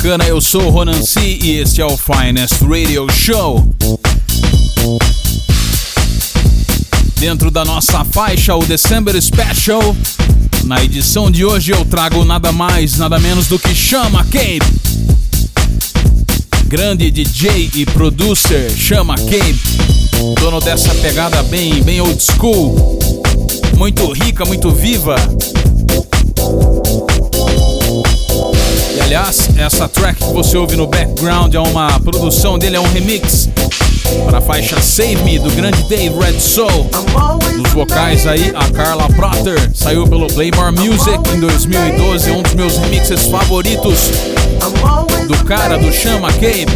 bacana? Eu sou o Ronan C e este é o Finest Radio Show. Dentro da nossa faixa, o December Special, na edição de hoje eu trago nada mais, nada menos do que Chama Cape. Grande DJ e producer, Chama Cape. Dono dessa pegada bem, bem old school. Muito rica, muito viva. Aliás, essa track que você ouve no background é uma produção dele, é um remix para a faixa Save Me do grande Dave Red Soul. Nos vocais aí, a Carla Protter saiu pelo Playmore Music em 2012, um dos meus remixes favoritos do cara do Chama Cape.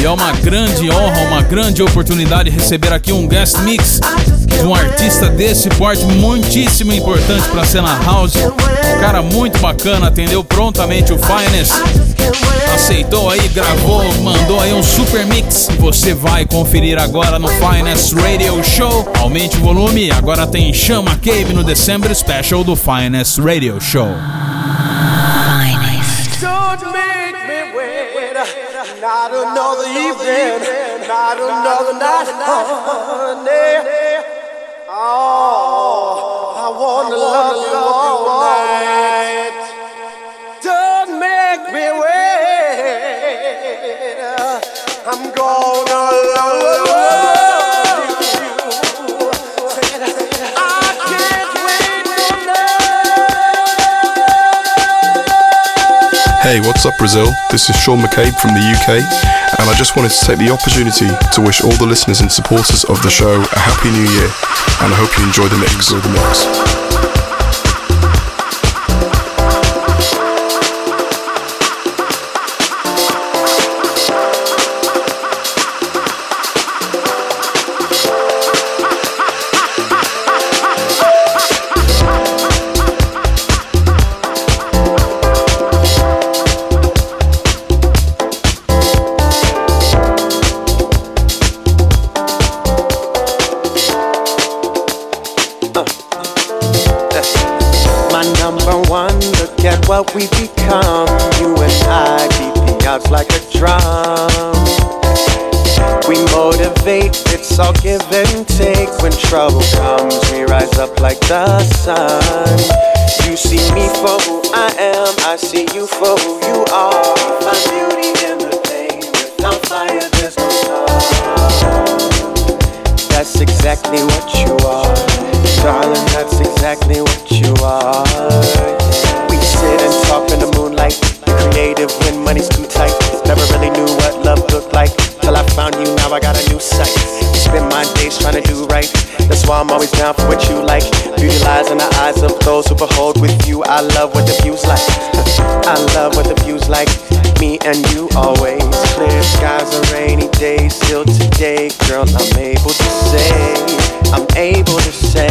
E é uma grande honra, uma grande oportunidade receber aqui um guest mix de um artista desse porte muitíssimo importante para a cena house. Um cara muito bacana, atendeu prontamente o Finest. Aceitou aí, gravou, mandou aí um super mix. Você vai conferir agora no Finest Radio Show. Aumente o volume, agora tem Chama Cave no December Special do Finest Radio Show. Not another evening, not another night, honey. Oh, I wanna love you all night. Don't make me wait. I'm gonna love you. Hey, what's up, Brazil? This is Sean McCabe from the UK, and I just wanted to take the opportunity to wish all the listeners and supporters of the show a happy new year, and I hope you enjoy the mix. Enjoy the mix. What we become. You and I beating out like a drum. We motivate, it's all give and take. When trouble comes, we rise up like the sun. You see me for who I am, I see you for who you are. Find beauty in the pain, without fire, there's no sun. That's exactly what you are, darling. That's exactly what you are We sit and talk in the moonlight. Creative when money's too tight. Never really knew what love looked like till I found you. Now I got a new sight. Spend my days trying to do right. That's why I'm always down for what you like. Beauty lies in the eyes of those who behold with you. I love what the view's like. I love what the view's like. Me and you always. Clear skies and rainy days. Still today, girl, I'm able to say. I'm able to say.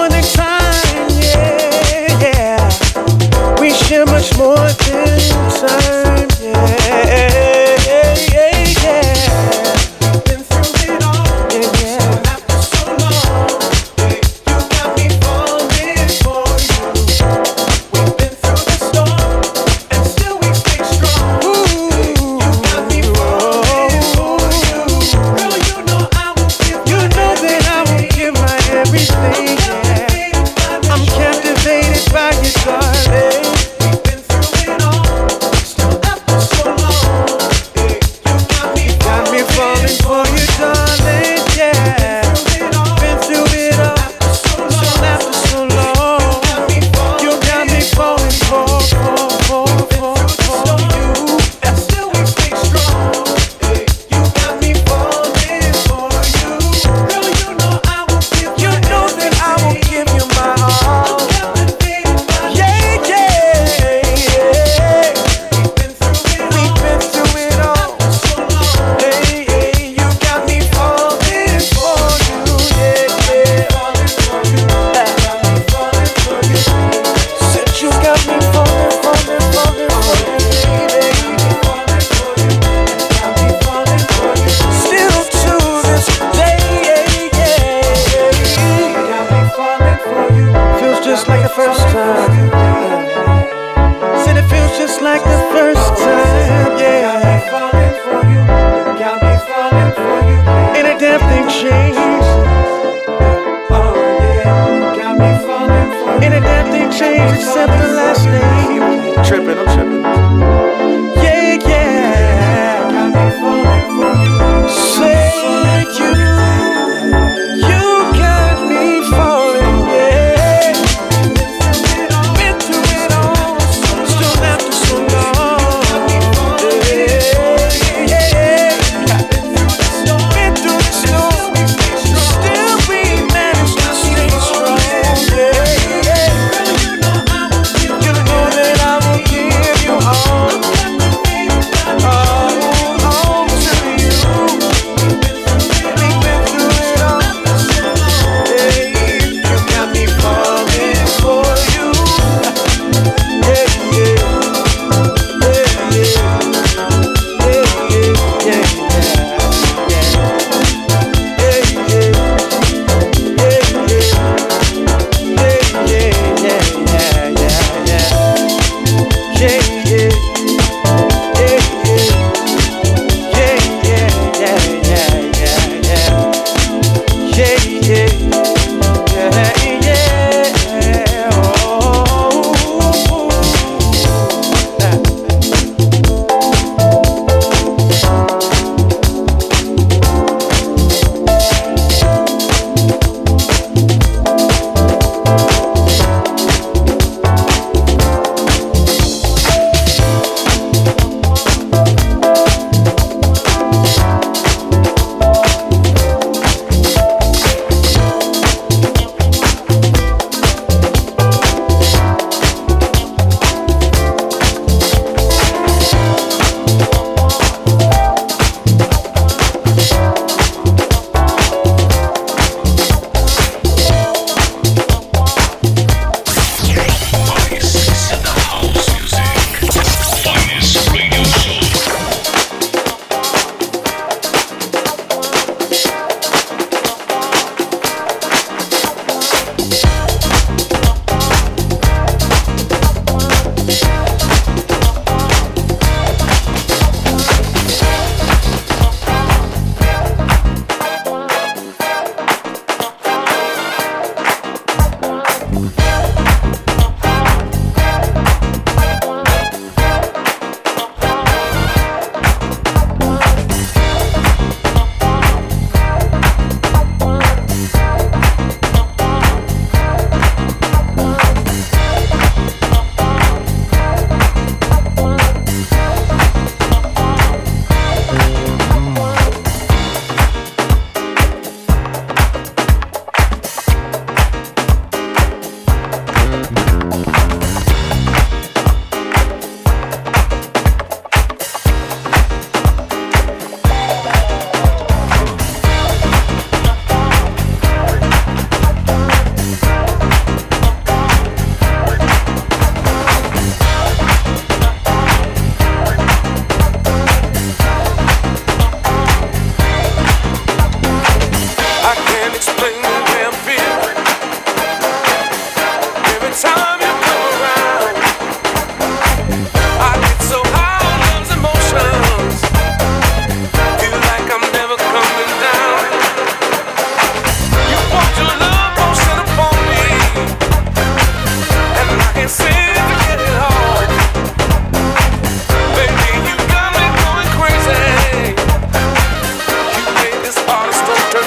More than time, uh.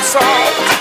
song.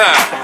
Ha ha ha!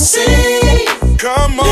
see. Come on.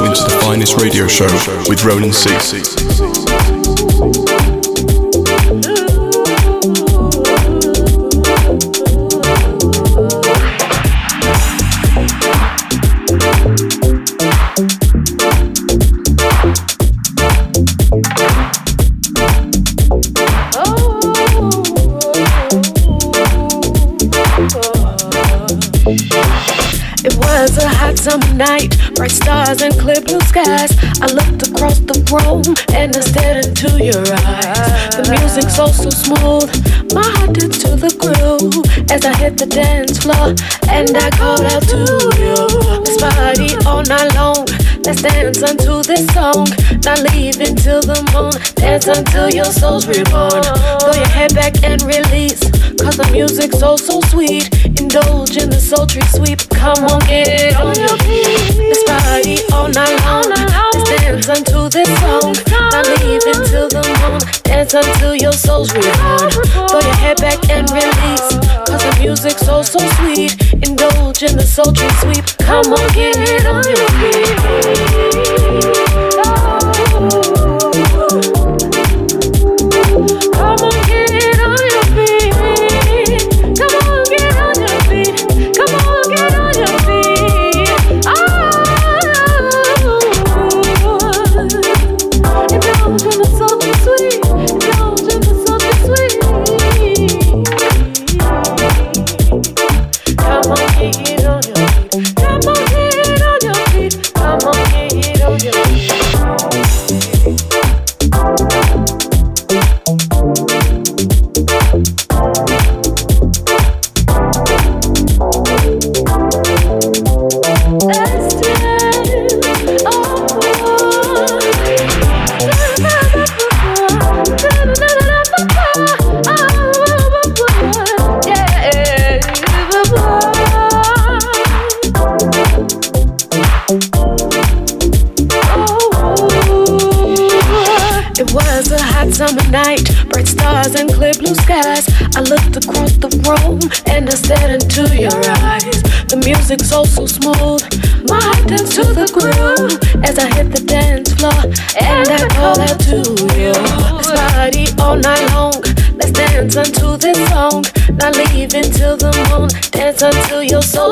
Listening to the finest radio show with Ronan C. so smooth, my heart did to the groove as I hit the dance floor and I called out to you. This party all night long. Let's dance unto this song. Not leave until the moon. Dance until your soul's reborn. Throw your head back and release. Cause the music's so, so sweet. Indulge in the sultry sweep. Come on, get it on your feet. Let's party all night long. Let's dance unto this song. Leave until the moon. Dance until your soul's reborn. Throw your head back and release. Cause the music's so, so sweet. Indulge in the sultry sweep. Come on, get it on your feet.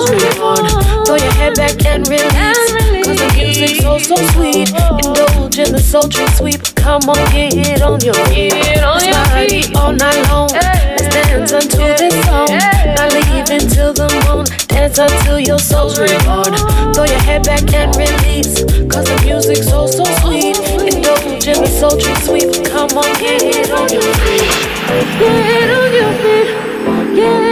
Your soul's reborn. Throw your head back and release. Cause the music's so so sweet. Indulge in the sultry sweep. Come on, get it on your feet. Let's party all night long. Let's dance unto this song. Not leave until the moon dance until your soul's reborn. Throw your head back and release. Cause the music's so, so sweet. Indulge in the sultry sweep. Come on, get it on your feet. Get on your feet. Get on your feet.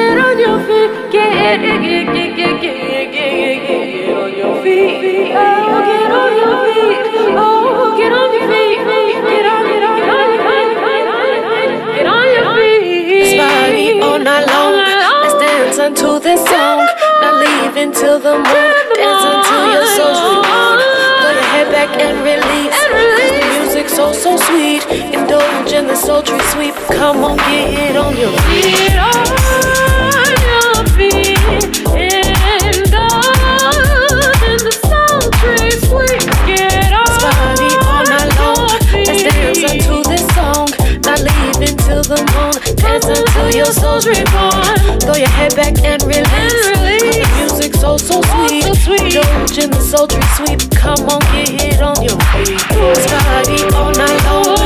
Get, get, get, get, get, get, get, on your feet. Oh, get on your feet. Oh, get on your feet. Get on, get on, get on. Get on your feet. Party all night long. Let's dance unto this song leave until the moon. Dance until your soul's reborn. Throw your head back and release. Cause the music's so, so sweet. Indulge in the sultry sweep. Come on, get it on your feet. Your soul's reborn. Throw your head back and release so, so sweet. So sweet. Indulge in the sultry sweep. Come on, get hit on your feet. It's party all night long.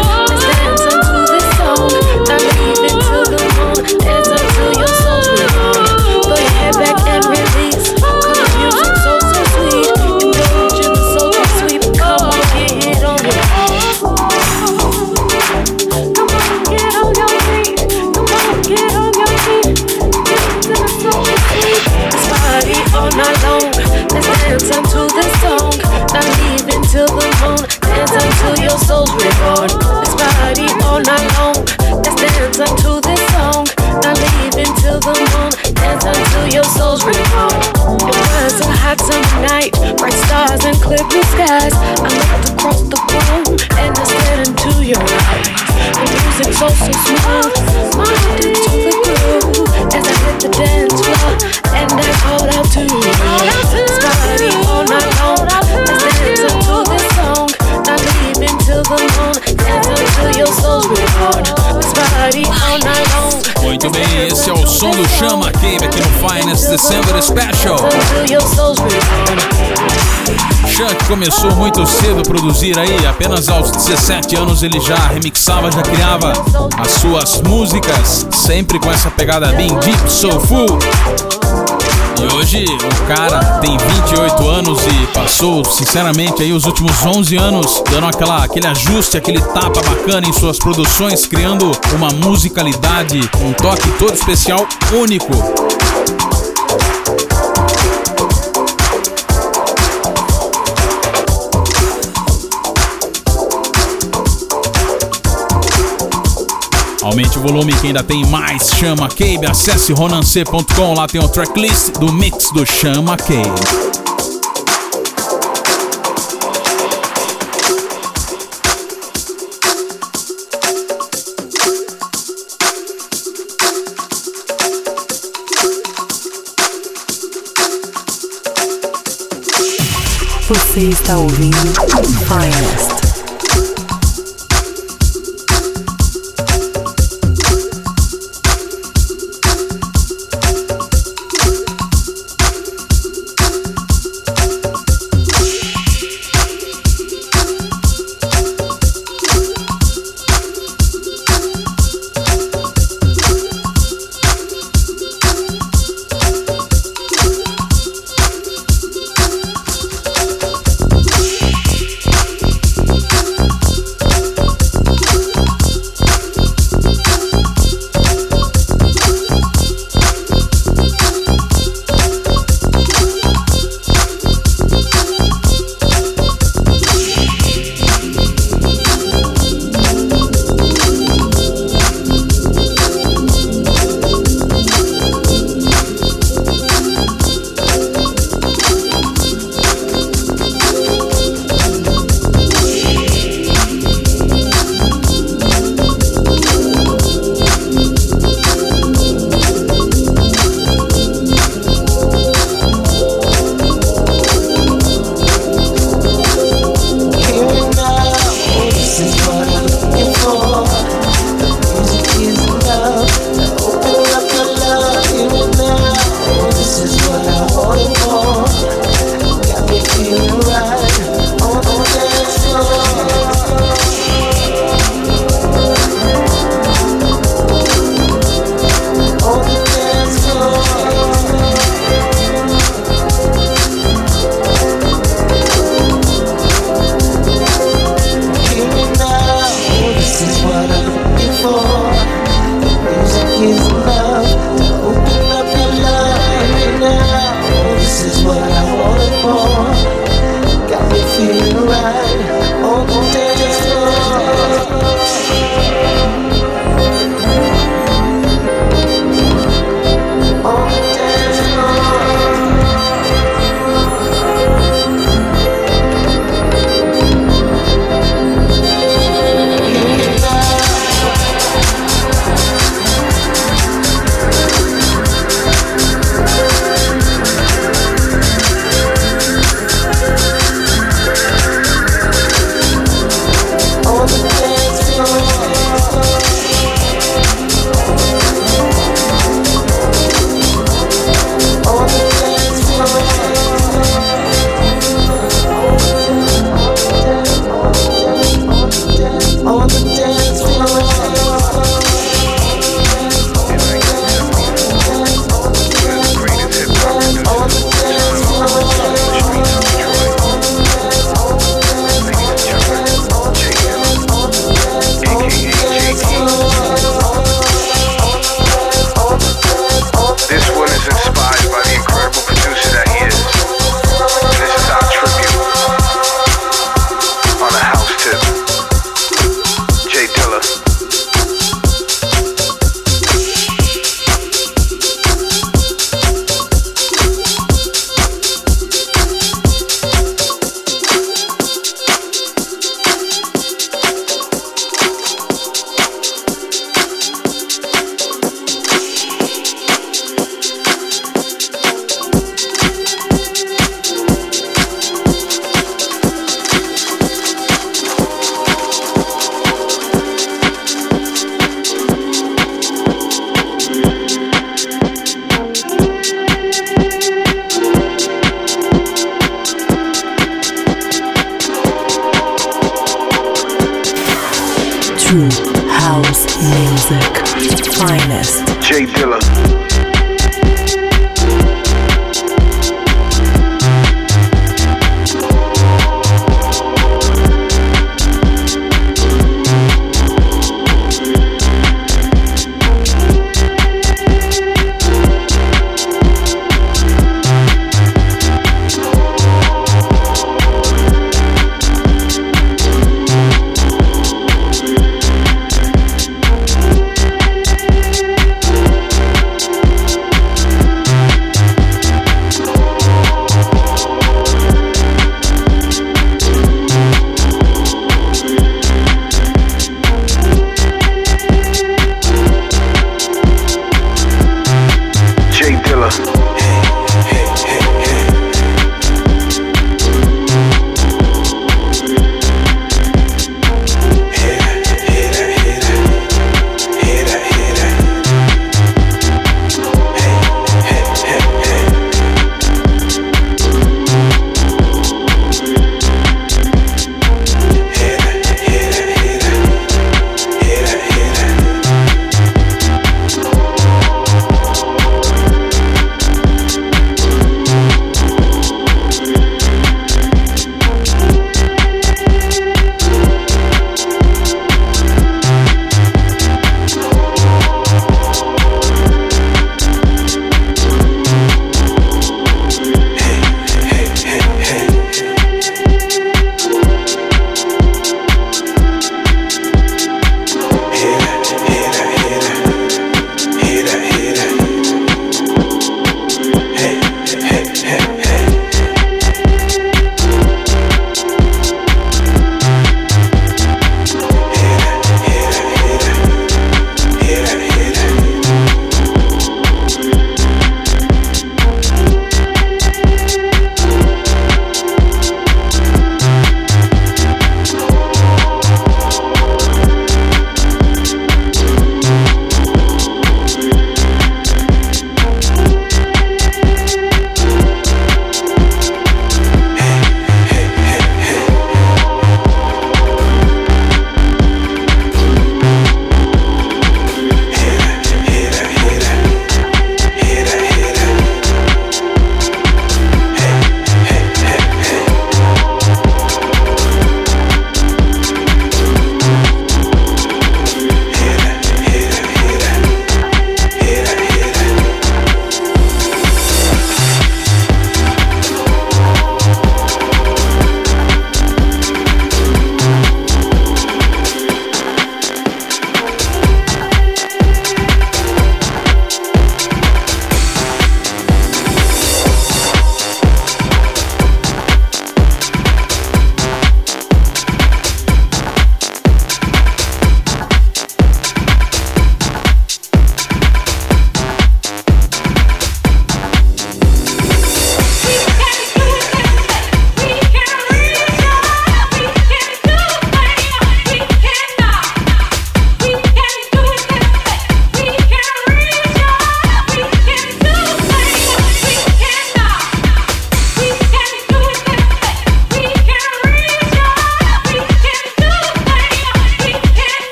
Night, bright stars and clear blue skies. I looked across the room and I stared into your eyes. The music's so so smooth, my heart into the groove as I hit the dance floor and I called out to you. Sky party all night Muito bem, esse é o som do Chama Cave aqui no Finest December Special. Que começou muito cedo a produzir aí, apenas aos 17 anos ele já remixava, já criava as suas músicas, sempre com essa pegada bem deep, soulful. E hoje o cara tem 28 anos e passou, sinceramente, aí os últimos 11 anos dando aquela, aquele ajuste, aquele tapa bacana em suas produções, criando uma musicalidade, um toque todo especial, único. Aumente o volume que ainda tem mais Chama Cabe. Acesse ronance.com, lá tem o tracklist do mix do Chama Cabe. Você está ouvindo Finest.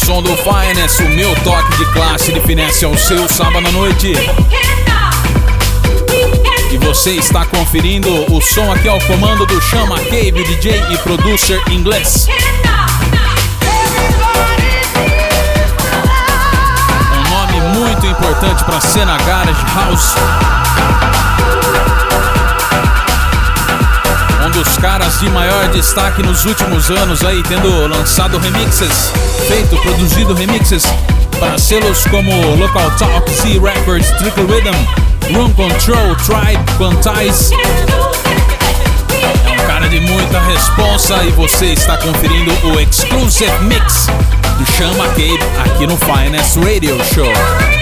Som do Finance, o meu toque de classe de finesse ao seu sábado à noite. E você está conferindo o som aqui ao comando do Chama Cave, DJ e producer inglês. Um nome muito importante para a cena Garage House. Um dos caras de maior destaque nos últimos anos aí, tendo lançado remixes, feito, produzido remixes para selos como Local Talk, Z Records, Triple Rhythm, Room Control, Tribe, Quantize. É um cara de muita responsa e você está conferindo o Exclusive Mix do Chama Cape aqui no Finance Radio Show.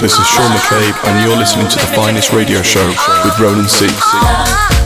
This is Sean McCabe, and you're listening to the finest radio show with Ronan C.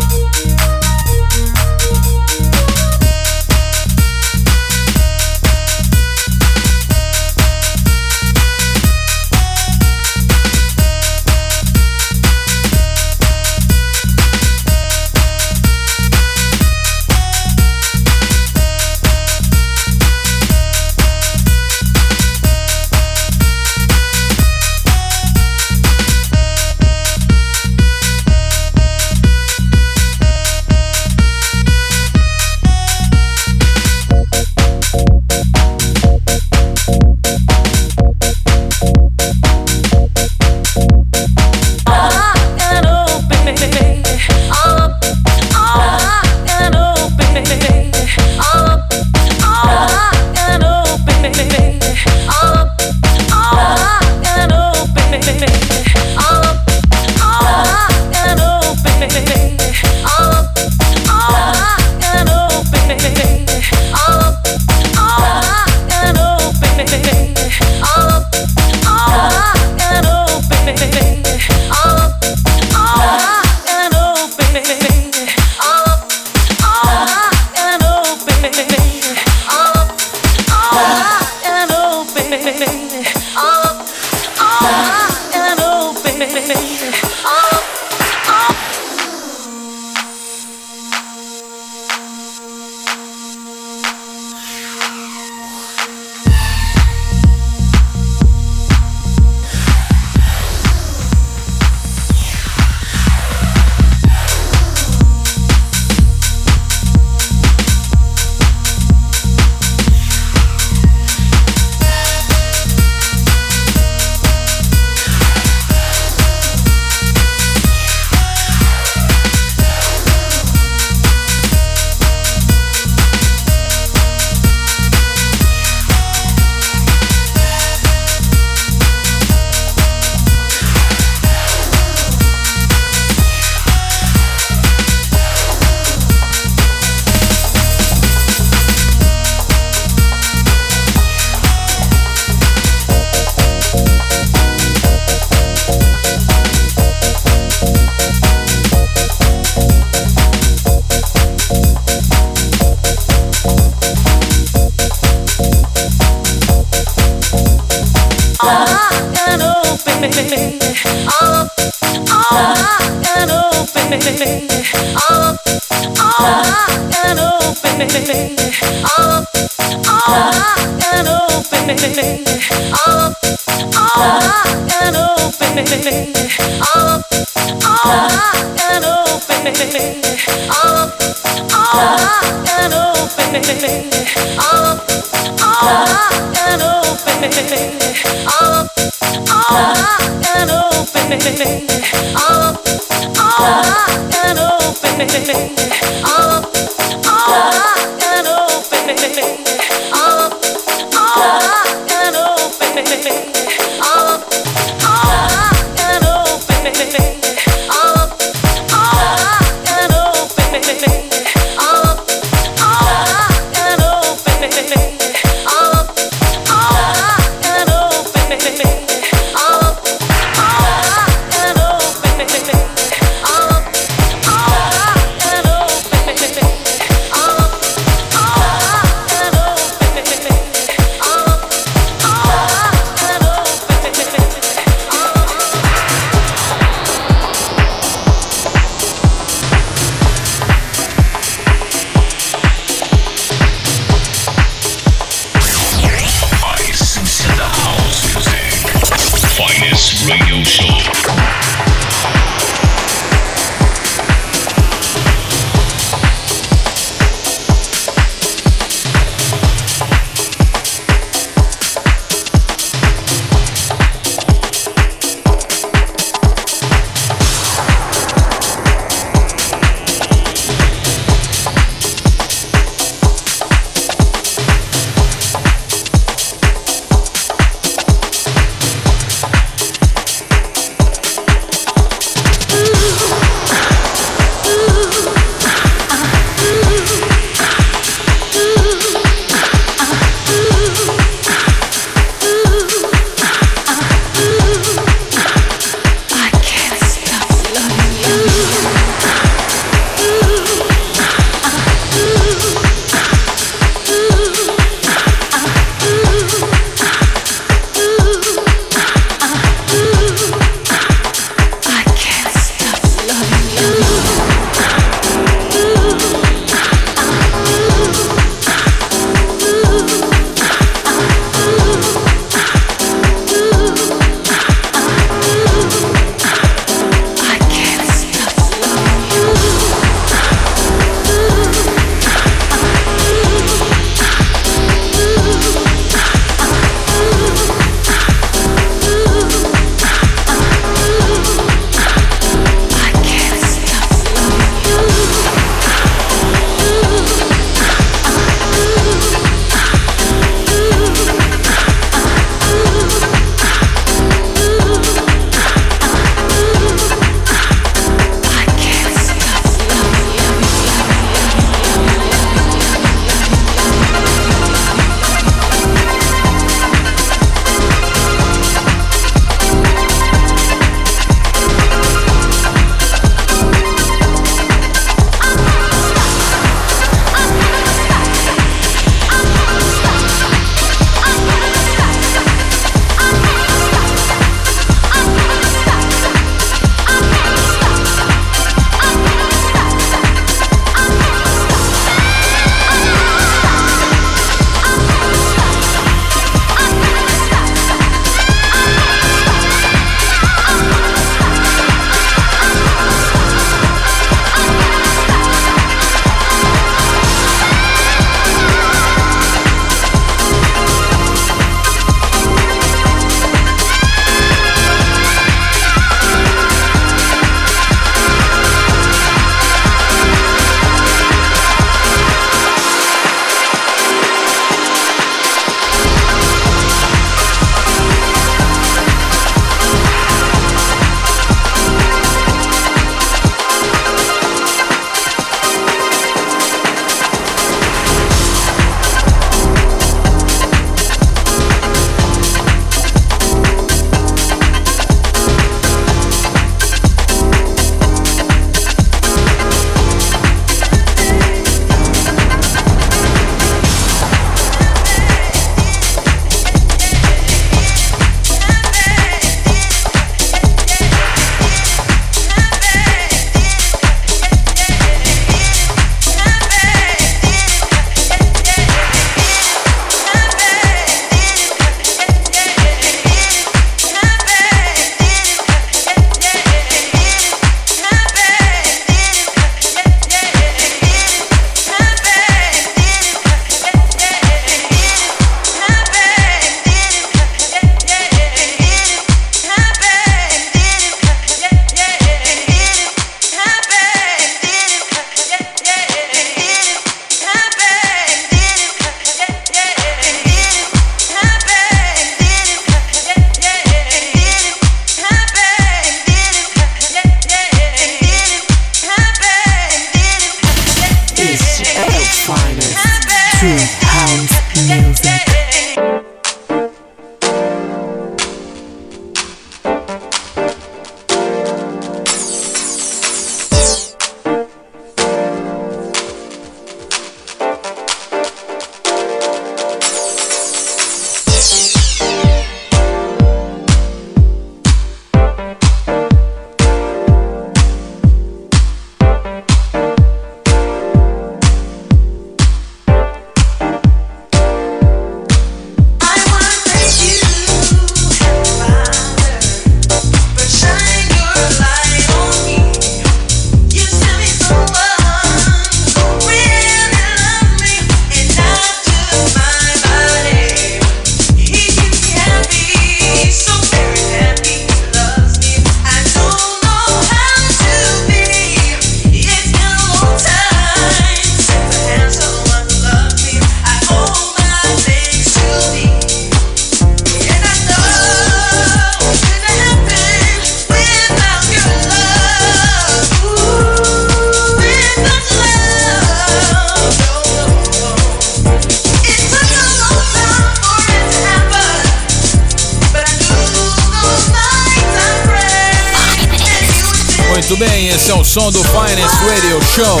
som do Finest Radio Show.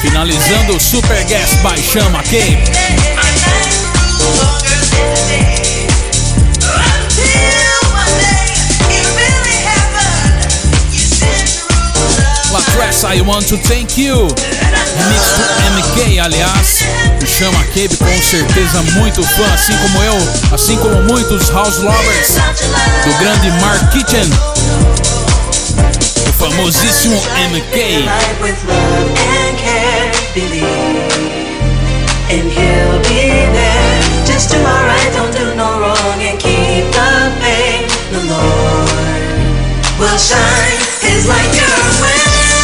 Finalizando o Super Guest by Chama Cape. Latress, I want to thank you. Remix do MK, aliás. O Chama Cabe com certeza muito fã, assim como eu, assim como muitos house lovers do grande Mark Kitchen. O famosíssimo MK. Shine his light your way.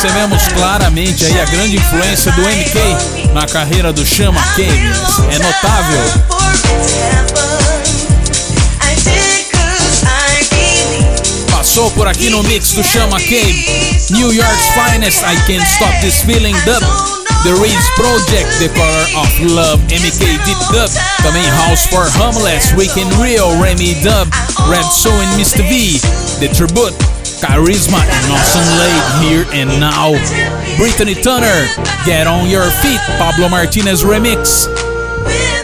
Percebemos claramente aí a grande influência do MK na carreira do Chama Cave. É notável. Passou por aqui no mix do Chama Cave. New York's finest, I can't stop this feeling dub. The Reeds Project, The Color of Love, MK Deep Dub, também House for Homeless, Weekend Real, Remy Dub, Red Soul and Mr. V, The Tribute, Charisma Awesome Late Here and Now, Brittany Turner, Get On Your Feet, Pablo Martinez Remix,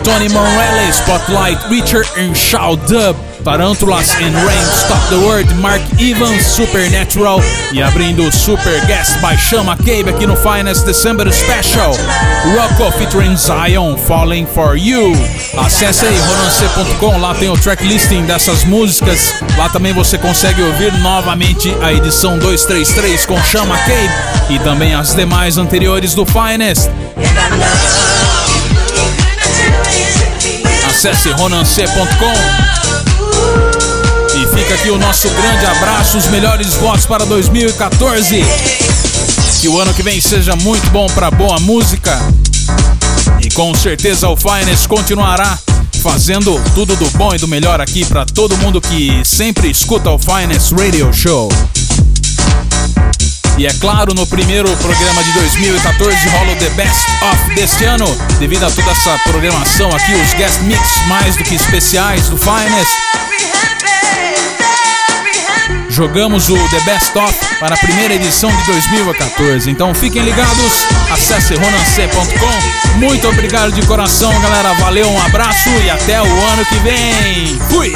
Tony Morelli, Spotlight, Richard and Shout Dub, Tarantulas and Rain Stop the Word, Mark Evans, Supernatural. E abrindo Super Guest by Chama Cabe aqui no Finest December Special, Rocco featuring Zion, Falling For You. Acesse aí ronance.com, lá tem o track listing dessas músicas, lá também você consegue ouvir novamente a edição 233 com Chama Cabe e também as demais anteriores do Finest. Acesse ronance.com fica aqui o nosso grande abraço, os melhores votos para 2014. Que o ano que vem seja muito bom para boa música. E com certeza o Finest continuará fazendo tudo do bom e do melhor aqui para todo mundo que sempre escuta o Finest Radio Show. E é claro, no primeiro programa de 2014 rola o The Best of deste ano, devido a toda essa programação aqui, os guest mix mais do que especiais do Finest. Jogamos o The Best of para a primeira edição de 2014. Então fiquem ligados, acesse ronancê.com. Muito obrigado de coração, galera. Valeu, um abraço e até o ano que vem. Fui!